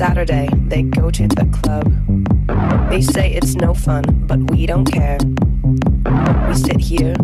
Saturday, they go to the club. They say it's no fun, but we don't care. We sit here